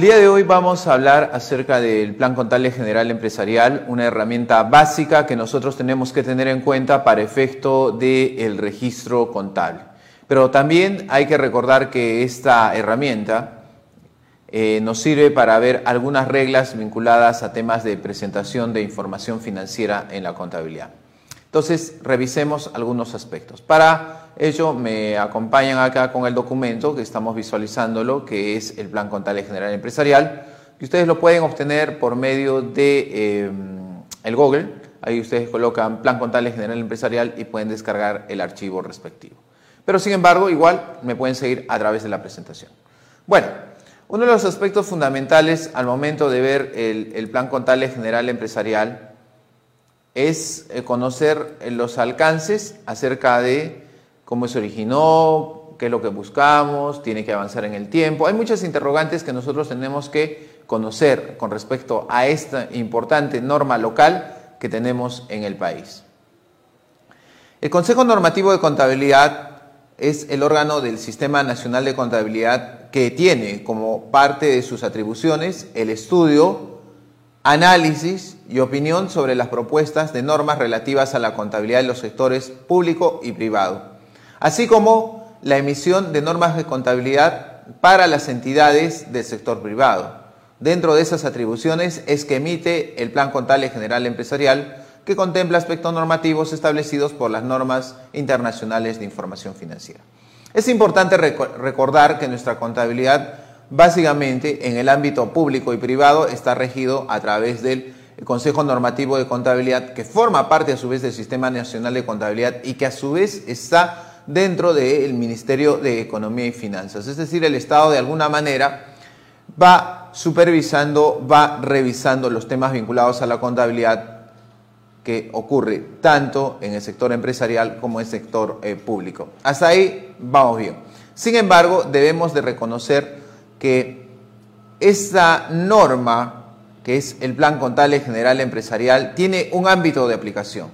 El día de hoy vamos a hablar acerca del Plan Contable General Empresarial, una herramienta básica que nosotros tenemos que tener en cuenta para efecto del registro contable. Pero también hay que recordar que esta herramienta eh, nos sirve para ver algunas reglas vinculadas a temas de presentación de información financiera en la contabilidad. Entonces, revisemos algunos aspectos. Para ello, me acompañan acá con el documento que estamos visualizándolo, que es el Plan Contable General Empresarial, y ustedes lo pueden obtener por medio de eh, el Google. Ahí ustedes colocan Plan Contable General Empresarial y pueden descargar el archivo respectivo. Pero sin embargo, igual me pueden seguir a través de la presentación. Bueno, uno de los aspectos fundamentales al momento de ver el, el Plan Contable General Empresarial es eh, conocer eh, los alcances acerca de cómo se originó, qué es lo que buscamos, tiene que avanzar en el tiempo. Hay muchas interrogantes que nosotros tenemos que conocer con respecto a esta importante norma local que tenemos en el país. El Consejo Normativo de Contabilidad es el órgano del Sistema Nacional de Contabilidad que tiene como parte de sus atribuciones el estudio, análisis y opinión sobre las propuestas de normas relativas a la contabilidad de los sectores público y privado, así como la emisión de normas de contabilidad para las entidades del sector privado. Dentro de esas atribuciones es que emite el Plan Contable General Empresarial, que contempla aspectos normativos establecidos por las normas internacionales de información financiera. Es importante recordar que nuestra contabilidad básicamente en el ámbito público y privado está regido a través del Consejo Normativo de Contabilidad, que forma parte a su vez del Sistema Nacional de Contabilidad y que a su vez está dentro del Ministerio de Economía y Finanzas. Es decir, el Estado de alguna manera va supervisando, va revisando los temas vinculados a la contabilidad que ocurre tanto en el sector empresarial como en el sector eh, público. Hasta ahí vamos bien. Sin embargo, debemos de reconocer que esta norma, que es el Plan Contable General Empresarial, tiene un ámbito de aplicación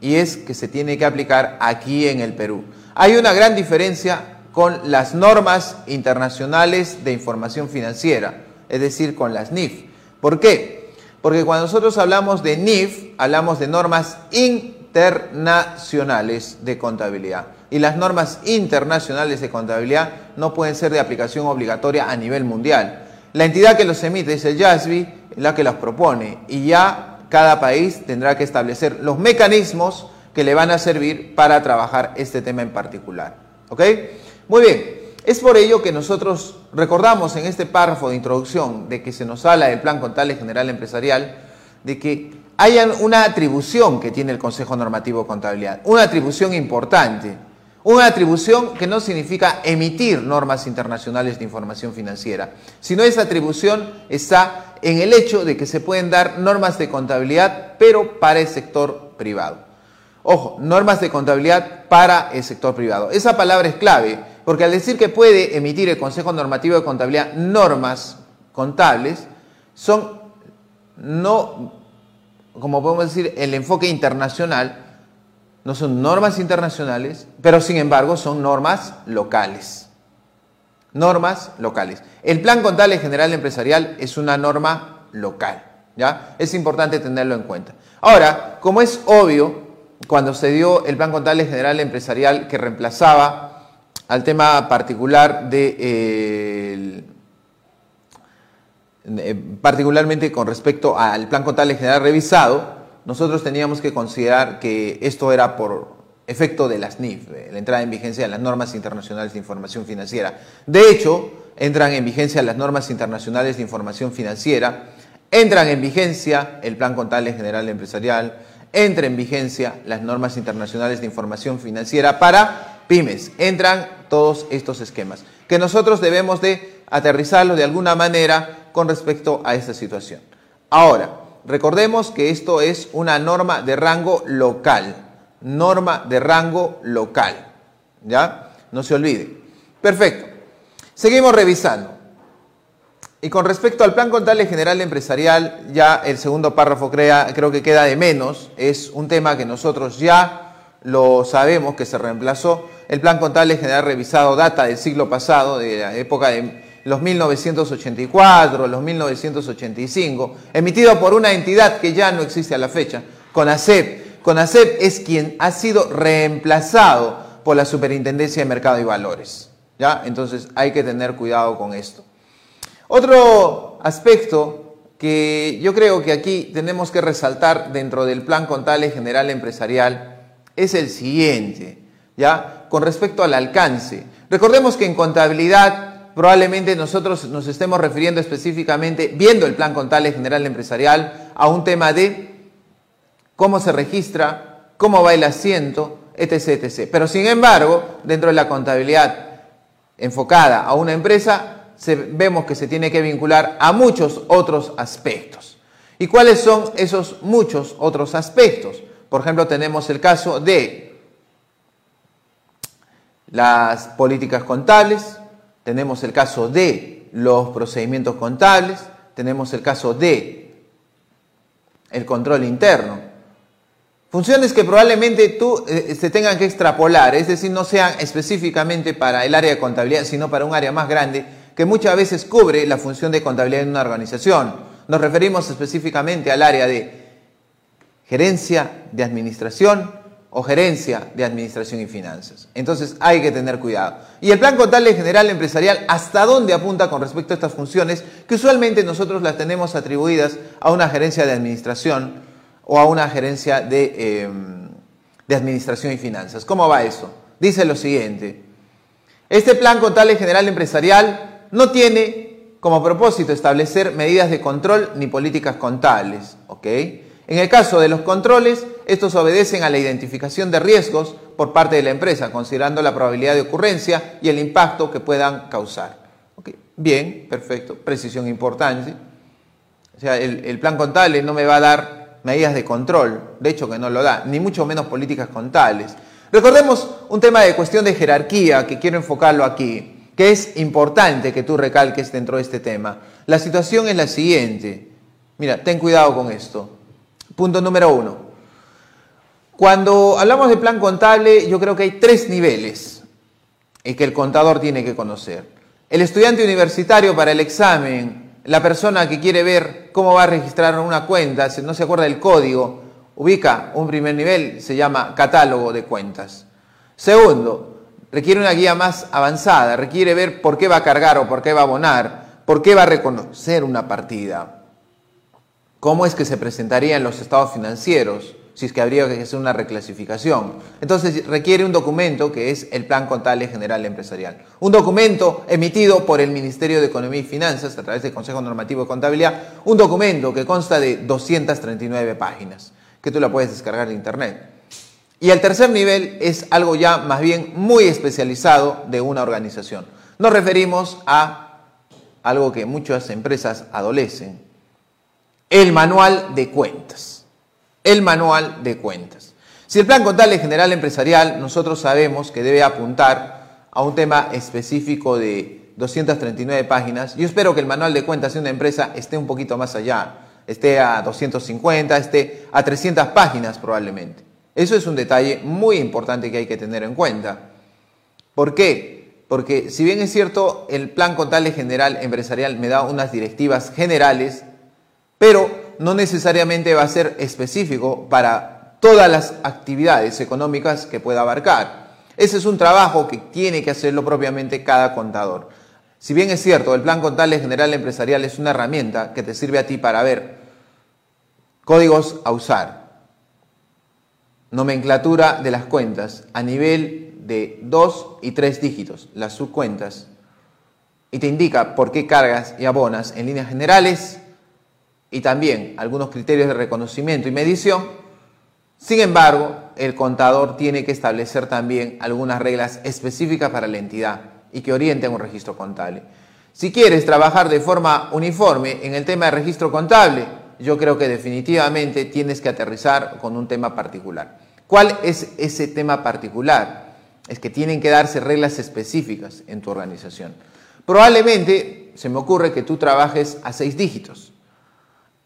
y es que se tiene que aplicar aquí en el Perú. Hay una gran diferencia con las normas internacionales de información financiera, es decir, con las NIF. ¿Por qué? Porque cuando nosotros hablamos de NIF, hablamos de normas internacionales de contabilidad y las normas internacionales de contabilidad no pueden ser de aplicación obligatoria a nivel mundial. La entidad que los emite es el YASBI, la que los propone, y ya cada país tendrá que establecer los mecanismos que le van a servir para trabajar este tema en particular. ¿Ok? Muy bien. Es por ello que nosotros recordamos en este párrafo de introducción de que se nos habla del Plan Contable General Empresarial, de que hay una atribución que tiene el Consejo Normativo de Contabilidad, una atribución importante una atribución que no significa emitir normas internacionales de información financiera, sino esa atribución está en el hecho de que se pueden dar normas de contabilidad, pero para el sector privado. Ojo, normas de contabilidad para el sector privado. Esa palabra es clave, porque al decir que puede emitir el Consejo Normativo de Contabilidad normas contables, son no, como podemos decir, el enfoque internacional, no son normas internacionales, pero sin embargo son normas locales. Normas locales. El Plan Contable General Empresarial es una norma local. ¿ya? Es importante tenerlo en cuenta. Ahora, como es obvio, cuando se dio el Plan Contable General Empresarial que reemplazaba al tema particular de... Eh, eh, particularmente con respecto al Plan Contable General revisado, nosotros teníamos que considerar que esto era por efecto de las NIF, la entrada en vigencia de las normas internacionales de información financiera. De hecho, entran en vigencia las normas internacionales de información financiera, entran en vigencia el Plan Contable General Empresarial, entran en vigencia las normas internacionales de información financiera para pymes, entran todos estos esquemas, que nosotros debemos de aterrizarlos de alguna manera con respecto a esta situación. Ahora, recordemos que esto es una norma de rango local. Norma de rango local. ¿Ya? No se olvide. Perfecto. Seguimos revisando. Y con respecto al plan contable general empresarial, ya el segundo párrafo crea, creo que queda de menos. Es un tema que nosotros ya lo sabemos que se reemplazó. El plan contable general revisado data del siglo pasado, de la época de los 1984, los 1985, emitido por una entidad que ya no existe a la fecha, CONACEP. CONACEP es quien ha sido reemplazado por la Superintendencia de Mercado y Valores. ¿ya? Entonces hay que tener cuidado con esto. Otro aspecto que yo creo que aquí tenemos que resaltar dentro del Plan Contable General Empresarial es el siguiente, ¿ya? Con respecto al alcance. Recordemos que en contabilidad probablemente nosotros nos estemos refiriendo específicamente, viendo el Plan Contable General Empresarial, a un tema de cómo se registra, cómo va el asiento, etc, etc. Pero sin embargo, dentro de la contabilidad enfocada a una empresa, vemos que se tiene que vincular a muchos otros aspectos. ¿Y cuáles son esos muchos otros aspectos? Por ejemplo, tenemos el caso de las políticas contables, tenemos el caso de los procedimientos contables, tenemos el caso de el control interno, Funciones que probablemente tú eh, se tengan que extrapolar, es decir, no sean específicamente para el área de contabilidad, sino para un área más grande que muchas veces cubre la función de contabilidad en una organización. Nos referimos específicamente al área de gerencia de administración o gerencia de administración y finanzas. Entonces hay que tener cuidado. Y el plan contable general empresarial, ¿hasta dónde apunta con respecto a estas funciones que usualmente nosotros las tenemos atribuidas a una gerencia de administración? o a una gerencia de, em, de administración y finanzas. ¿Cómo va eso? Dice lo siguiente. Este plan contable general empresarial no tiene como propósito establecer medidas de control ni políticas contables. En el caso de los controles, estos obedecen a la identificación de riesgos por parte de la empresa, considerando la probabilidad de ocurrencia y el impacto que puedan causar. Bien, perfecto, precisión importante. O sea, el, el plan contable no me va a dar medidas de control, de hecho que no lo da, ni mucho menos políticas contables. Recordemos un tema de cuestión de jerarquía que quiero enfocarlo aquí, que es importante que tú recalques dentro de este tema. La situación es la siguiente. Mira, ten cuidado con esto. Punto número uno. Cuando hablamos de plan contable, yo creo que hay tres niveles que el contador tiene que conocer. El estudiante universitario para el examen la persona que quiere ver cómo va a registrar una cuenta, si no se acuerda del código, ubica un primer nivel, se llama catálogo de cuentas. Segundo, requiere una guía más avanzada, requiere ver por qué va a cargar o por qué va a abonar, por qué va a reconocer una partida, cómo es que se presentaría en los estados financieros, si es que habría que hacer una reclasificación. Entonces requiere un documento que es el Plan Contable General Empresarial. Un documento emitido por el Ministerio de Economía y Finanzas a través del Consejo Normativo de Contabilidad. Un documento que consta de 239 páginas, que tú la puedes descargar de Internet. Y el tercer nivel es algo ya más bien muy especializado de una organización. Nos referimos a algo que muchas empresas adolecen, el manual de cuentas el manual de cuentas. Si el plan contable general empresarial, nosotros sabemos que debe apuntar a un tema específico de 239 páginas, yo espero que el manual de cuentas de una empresa esté un poquito más allá, esté a 250, esté a 300 páginas probablemente. Eso es un detalle muy importante que hay que tener en cuenta. ¿Por qué? Porque si bien es cierto, el plan contable general empresarial me da unas directivas generales, pero no necesariamente va a ser específico para todas las actividades económicas que pueda abarcar. Ese es un trabajo que tiene que hacerlo propiamente cada contador. Si bien es cierto, el plan contable general empresarial es una herramienta que te sirve a ti para ver códigos a usar, nomenclatura de las cuentas a nivel de dos y tres dígitos, las subcuentas, y te indica por qué cargas y abonas en líneas generales y también algunos criterios de reconocimiento y medición. Sin embargo, el contador tiene que establecer también algunas reglas específicas para la entidad y que orienten un registro contable. Si quieres trabajar de forma uniforme en el tema de registro contable, yo creo que definitivamente tienes que aterrizar con un tema particular. ¿Cuál es ese tema particular? Es que tienen que darse reglas específicas en tu organización. Probablemente se me ocurre que tú trabajes a seis dígitos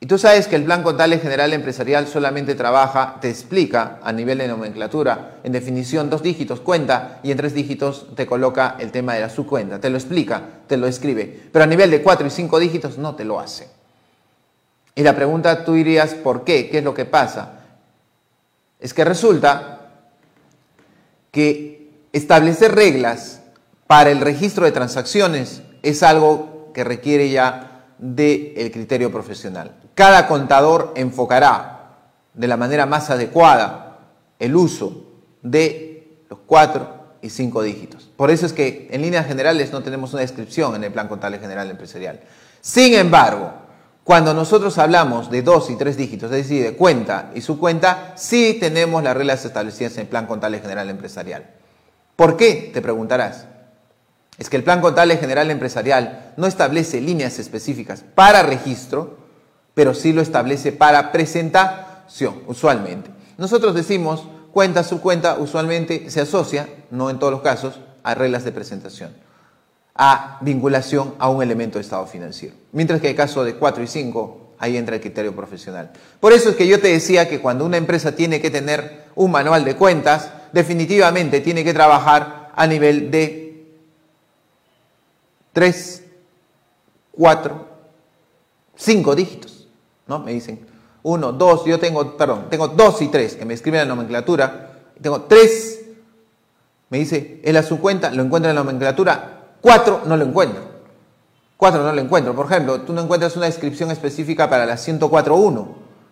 Y tú sabes que el plan contable general empresarial solamente trabaja, te explica a nivel de nomenclatura, en definición, dos dígitos, cuenta, y en tres dígitos te coloca el tema de la subcuenta. Te lo explica, te lo escribe. Pero a nivel de cuatro y cinco dígitos no te lo hace. Y la pregunta tú dirías, ¿por qué? ¿Qué es lo que pasa? Es que resulta que establecer reglas para el registro de transacciones es algo que requiere ya del criterio profesional. Cada contador enfocará de la manera más adecuada el uso de los cuatro y cinco dígitos. Por eso es que en líneas generales no tenemos una descripción en el Plan Contable General Empresarial. Sin embargo, cuando nosotros hablamos de dos y tres dígitos, es decir, de cuenta y su cuenta, sí tenemos las reglas establecidas en el Plan Contable General Empresarial. ¿Por qué? Te preguntarás. Es que el Plan Contable General Empresarial no establece líneas específicas para registro, pero sí lo establece para presentación, usualmente. Nosotros decimos cuenta, subcuenta, usualmente se asocia, no en todos los casos, a reglas de presentación, a vinculación a un elemento de estado financiero. Mientras que en el caso de 4 y 5, ahí entra el criterio profesional. Por eso es que yo te decía que cuando una empresa tiene que tener un manual de cuentas, definitivamente tiene que trabajar a nivel de 3, 4, 5 dígitos. ¿no? Me dicen, uno, dos, yo tengo, perdón, tengo dos y tres, que me escriben la nomenclatura, tengo tres, me dice, él a su cuenta, lo encuentra en la nomenclatura, cuatro no lo encuentro. Cuatro no lo encuentro. Por ejemplo, tú no encuentras una descripción específica para la 104.1.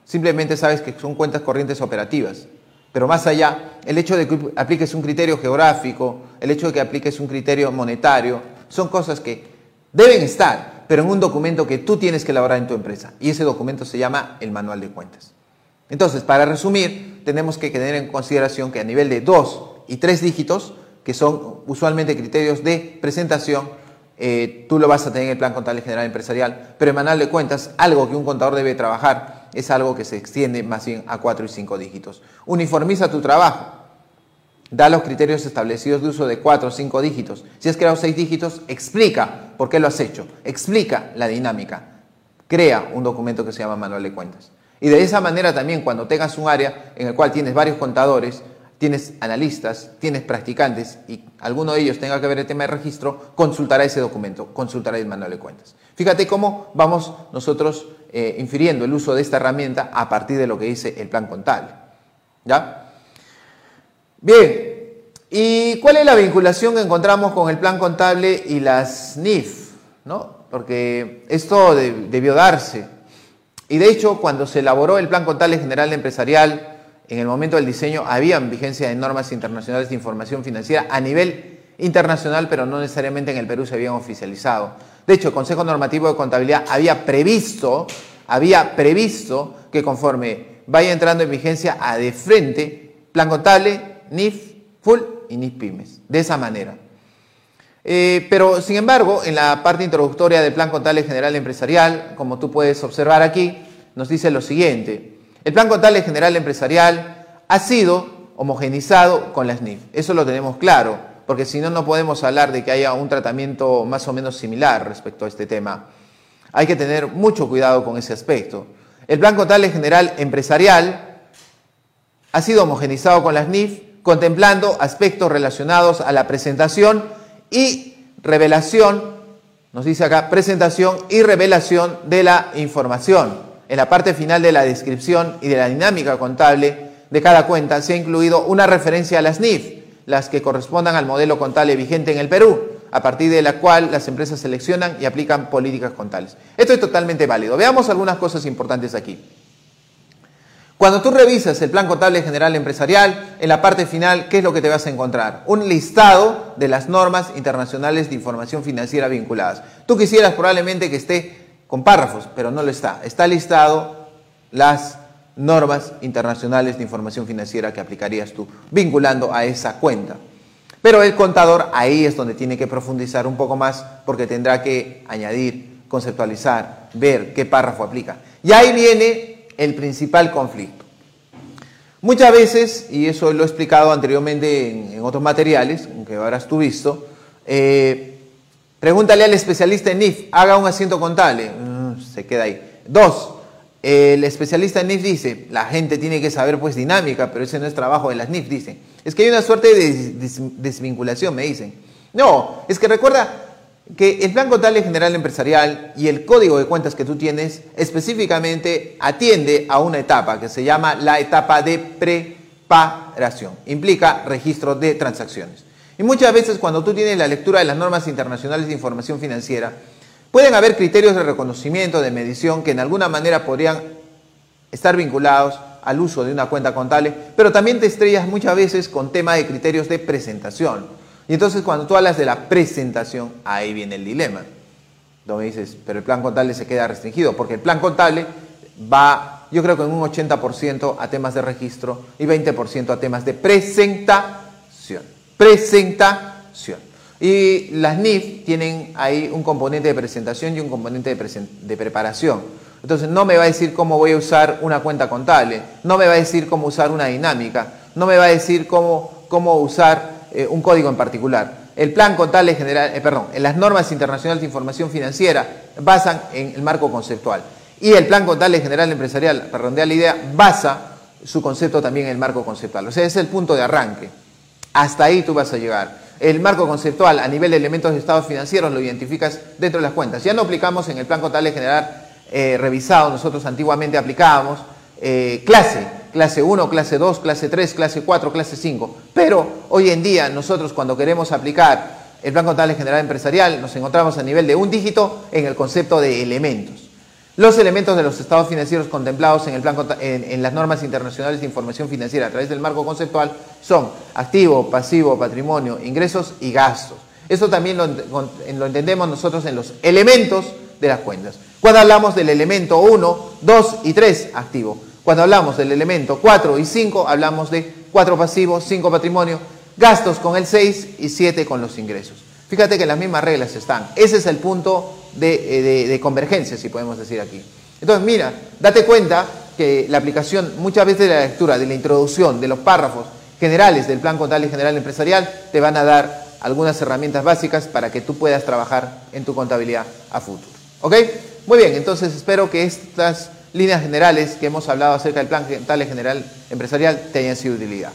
Simplemente sabes que son cuentas corrientes operativas. Pero más allá, el hecho de que apliques un criterio geográfico, el hecho de que apliques un criterio monetario, son cosas que deben estar, pero en un documento que tú tienes que elaborar en tu empresa. Y ese documento se llama el manual de cuentas. Entonces, para resumir, tenemos que tener en consideración que a nivel de dos y tres dígitos, que son usualmente criterios de presentación, eh, tú lo vas a tener en el Plan Contable General Empresarial, pero el manual de cuentas, algo que un contador debe trabajar, es algo que se extiende más bien a cuatro y cinco dígitos. Uniformiza tu trabajo. Da los criterios establecidos de uso de cuatro o cinco dígitos. Si has creado seis dígitos, explica por qué lo has hecho. Explica la dinámica. Crea un documento que se llama manual de cuentas. Y de esa manera también cuando tengas un área en el cual tienes varios contadores, tienes analistas, tienes practicantes y alguno de ellos tenga que ver el tema de registro, consultará ese documento, consultará el manual de cuentas. Fíjate cómo vamos nosotros eh, infiriendo el uso de esta herramienta a partir de lo que dice el plan contable. ¿Ya? Bien, ¿y cuál es la vinculación que encontramos con el plan contable y las NIF? ¿No? Porque esto debió darse. Y de hecho, cuando se elaboró el plan contable general empresarial, en el momento del diseño había vigencia de normas internacionales de información financiera a nivel internacional, pero no necesariamente en el Perú se habían oficializado. De hecho, el Consejo Normativo de Contabilidad había previsto, había previsto que conforme vaya entrando en vigencia a de frente, plan contable NIF Full y NIF Pymes. De esa manera. Eh, pero, sin embargo, en la parte introductoria del Plan Contable General Empresarial, como tú puedes observar aquí, nos dice lo siguiente. El Plan Contable General Empresarial ha sido homogenizado con las NIF. Eso lo tenemos claro, porque si no, no podemos hablar de que haya un tratamiento más o menos similar respecto a este tema. Hay que tener mucho cuidado con ese aspecto. El Plan Contable General Empresarial ha sido homogenizado con las NIF contemplando aspectos relacionados a la presentación y revelación, nos dice acá, presentación y revelación de la información. En la parte final de la descripción y de la dinámica contable de cada cuenta se ha incluido una referencia a las NIF, las que correspondan al modelo contable vigente en el Perú, a partir de la cual las empresas seleccionan y aplican políticas contables. Esto es totalmente válido. Veamos algunas cosas importantes aquí. Cuando tú revisas el plan contable general empresarial, en la parte final, ¿qué es lo que te vas a encontrar? Un listado de las normas internacionales de información financiera vinculadas. Tú quisieras probablemente que esté con párrafos, pero no lo está. Está listado las normas internacionales de información financiera que aplicarías tú, vinculando a esa cuenta. Pero el contador ahí es donde tiene que profundizar un poco más porque tendrá que añadir, conceptualizar, ver qué párrafo aplica. Y ahí viene el principal conflicto. Muchas veces, y eso lo he explicado anteriormente en, otros materiales, que habrás tú visto, eh, pregúntale al especialista en NIF, haga un asiento contable, se queda ahí. Dos, El especialista en NIF dice, la gente tiene que saber pues dinámica, pero ese no es trabajo de las NIF, dice. Es que hay una suerte de desvinculación, me dicen. No, es que recuerda que el plan contable general empresarial y el código de cuentas que tú tienes específicamente atiende a una etapa que se llama la etapa de preparación. Implica registro de transacciones. Y muchas veces cuando tú tienes la lectura de las normas internacionales de información financiera, Pueden haber criterios de reconocimiento, de medición, que en alguna manera podrían estar vinculados al uso de una cuenta contable, pero también te estrellas muchas veces con tema de criterios de presentación. Y entonces cuando tú hablas de la presentación, ahí viene el dilema. Donde dices, pero el plan contable se queda restringido, porque el plan contable va, yo creo que en un 80% a temas de registro y 20% a temas de presentación. Presentación. Y las NIF tienen ahí un componente de presentación y un componente de, preparación. Entonces no me va a decir cómo voy a usar una cuenta contable, no me va a decir cómo usar una dinámica, no me va a decir cómo, cómo usar eh, un código en particular. El plan contable general, eh, perdón, las normas internacionales de información financiera basan en el marco conceptual. Y el plan contable general empresarial, para redondear la idea, basa su concepto también en el marco conceptual. O sea, es el punto de arranque. Hasta ahí tú vas a llegar el marco conceptual a nivel de elementos de estados financieros lo identificas dentro de las cuentas. Ya no aplicamos en el plan contable general eh, revisado, nosotros antiguamente aplicábamos eh, clase, clase 1, clase 2, clase 3, clase 4, clase 5. Pero hoy en día nosotros cuando queremos aplicar el plan contable general empresarial nos encontramos a nivel de un dígito en el concepto de elementos. Los elementos de los estados financieros contemplados en, el plan, en, las normas internacionales de información financiera a través del marco conceptual son activo, pasivo, patrimonio, ingresos y gastos. Eso también lo, entendemos nosotros en los elementos de las cuentas. Cuando hablamos del elemento 1, 2 y 3, activo. Cuando hablamos del elemento 4 y 5, hablamos de 4 pasivo, 5 patrimonio, gastos con el 6 y 7 con los ingresos. Fíjate que las mismas reglas están. Ese es el punto eh, de, convergencia, si podemos decir aquí. Entonces, mira, date cuenta que la aplicación muchas veces de la lectura, de la introducción, de los párrafos generales del Plan Contable General Empresarial, te van a dar algunas herramientas básicas para que tú puedas trabajar en tu contabilidad a futuro. ¿Ok? Muy bien, entonces espero que estas líneas generales que hemos hablado acerca del Plan Contable General Empresarial te hayan sido de utilidad.